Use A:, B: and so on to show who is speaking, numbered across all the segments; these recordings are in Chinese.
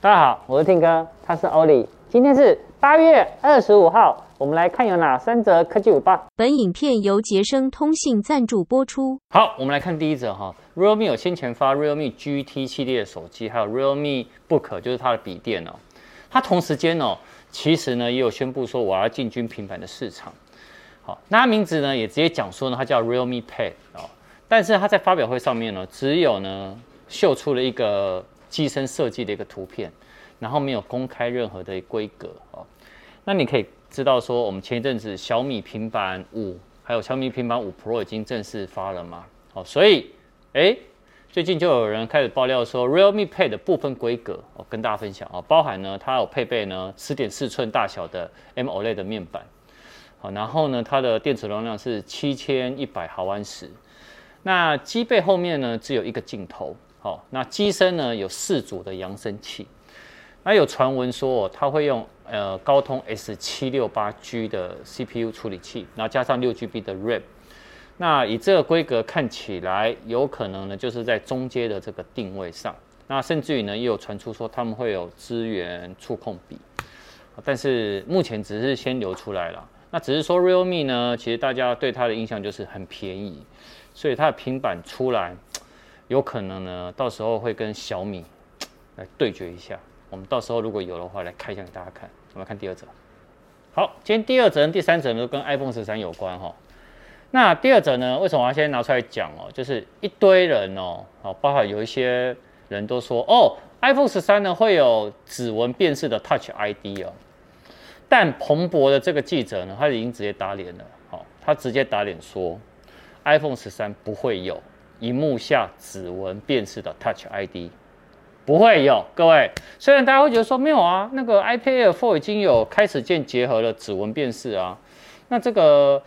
A: 大家好，我是 Tim 哥，他是 Ollie。今天是八月二十五号，我们来看有哪三则科技午报。
B: 本影片由杰生通信赞助播出。
A: 好，我们来看第一则哈，Realme 有先前发 Realme GT 系列的手机，还有 Realme Book，就是它的笔电哦。它同时间哦，其实呢也有宣布说我要进军平板的市场。好，那它名字呢也直接讲说呢，它叫 Realme Pad 哦。但是它在发表会上面呢，只有呢秀出了一个。机身设计的一个图片，然后没有公开任何的规格哦。那你可以知道说，我们前一阵子小米平板五还有小米平板五 Pro 已经正式发了嘛？好，所以哎，最近就有人开始爆料说，Realme Pad 的部分规格，我跟大家分享啊，包含呢，它有配备呢十点四寸大小的 M OLED 的面板，好，然后呢，它的电池容量是七千一百毫安时，那机背后面呢只有一个镜头。哦，那机身呢有四组的扬声器，那有传闻说它会用呃高通 S 七六八 G 的 CPU 处理器，然后加上六 GB 的 RAM，那以这个规格看起来有可能呢就是在中阶的这个定位上，那甚至于呢也有传出说他们会有支援触控笔，但是目前只是先流出来了，那只是说 Realme 呢，其实大家对它的印象就是很便宜，所以它的平板出来。有可能呢，到时候会跟小米 来对决一下。我们到时候如果有的话，来开箱给大家看。我们看第二则。好，今天第二则跟第三则呢都跟 iPhone 十三有关哈。那第二则呢，为什么我要先拿出来讲哦？就是一堆人哦，哦，包括有一些人都说哦，iPhone 十三呢会有指纹辨识的 Touch ID 哦。但彭博的这个记者呢，他已经直接打脸了。好，他直接打脸说，iPhone 十三不会有。萤幕下指纹辨识的 Touch ID 不会有，各位。虽然大家会觉得说没有啊，那个 iPad Air 4已经有开始键结合了指纹辨识啊。那这个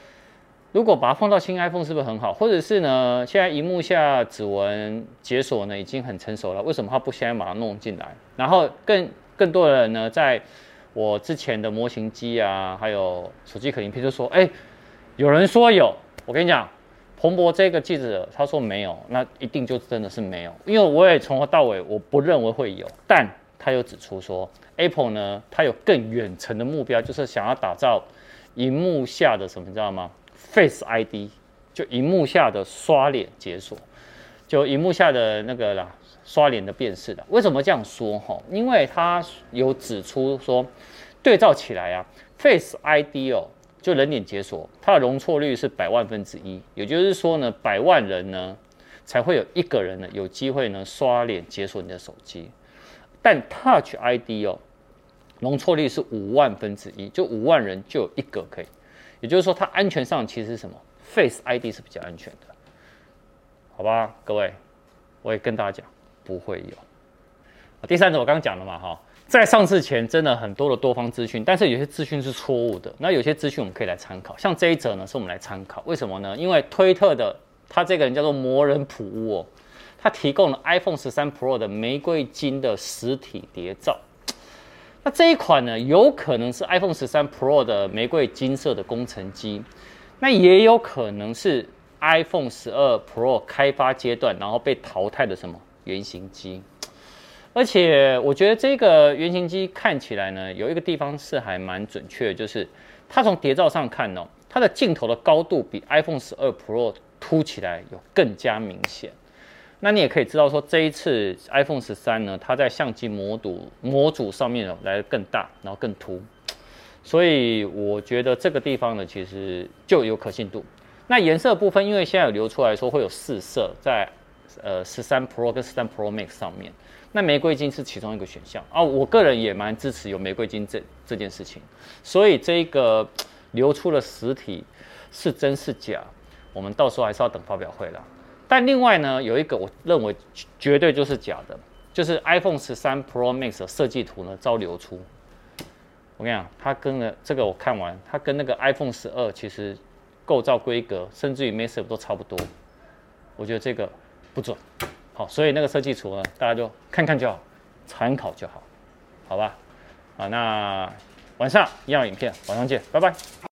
A: 如果把它放到新 iPhone 是不是很好？或者是呢，现在荧幕下指纹解锁呢已经很成熟了，为什么它不现在马上弄进来？然后更更多的人呢，在我之前的模型机啊，还有手机壳影片就说，哎，有人说有，我跟你讲。彭博这个记者他说没有，那一定就真的是没有，因为我也从头到尾我不认为会有，但他又指出说，Apple 呢，它有更远程的目标，就是想要打造荧幕下的什么，你知道吗？Face ID，就荧幕下的刷脸解锁，就荧幕下的那个啦，刷脸的辨识的。为什么这样说哈？因为他有指出说，对照起来啊，Face ID 哦。就人脸解锁，它的容错率是百万分之一，也就是说呢，百万人呢才会有一个人呢有机会呢刷脸解锁你的手机。但 Touch ID 哦，容错率是五万分之一，就五万人就有一个可以。也就是说，它安全上其实是什么？Face ID 是比较安全的，好吧，各位，我也跟大家讲，不会有。第三种我刚刚讲了嘛，哈。在上市前，真的很多的多方资讯，但是有些资讯是错误的。那有些资讯我们可以来参考，像这一则呢，是我们来参考。为什么呢？因为推特的他这个人叫做魔人普乌，他提供了 iPhone 十三 Pro 的玫瑰金的实体谍照。那这一款呢，有可能是 iPhone 十三 Pro 的玫瑰金色的工程机，那也有可能是 iPhone 十二 Pro 开发阶段然后被淘汰的什么原型机。而且我觉得这个原型机看起来呢，有一个地方是还蛮准确，就是它从谍照上看哦，它的镜头的高度比 iPhone 十二 Pro 凸起来有更加明显。那你也可以知道说，这一次 iPhone 十三呢，它在相机模组模组上面呢来的更大，然后更凸。所以我觉得这个地方呢，其实就有可信度。那颜色部分，因为现在有流出来说会有四色在呃十三 Pro 跟十三 Pro Max 上面。那玫瑰金是其中一个选项啊，我个人也蛮支持有玫瑰金这这件事情，所以这个流出的实体是真是假，我们到时候还是要等发表会了。但另外呢，有一个我认为绝对就是假的，就是 iPhone 十三 Pro Max 的设计图呢遭流出。我跟你讲，它跟了这个我看完，它跟那个 iPhone 十二其实构造规格甚至于 Max 都差不多，我觉得这个不准。好，所以那个设计图呢，大家就看看就好，参考就好，好吧？啊，那晚上一样影片，晚上见，拜拜。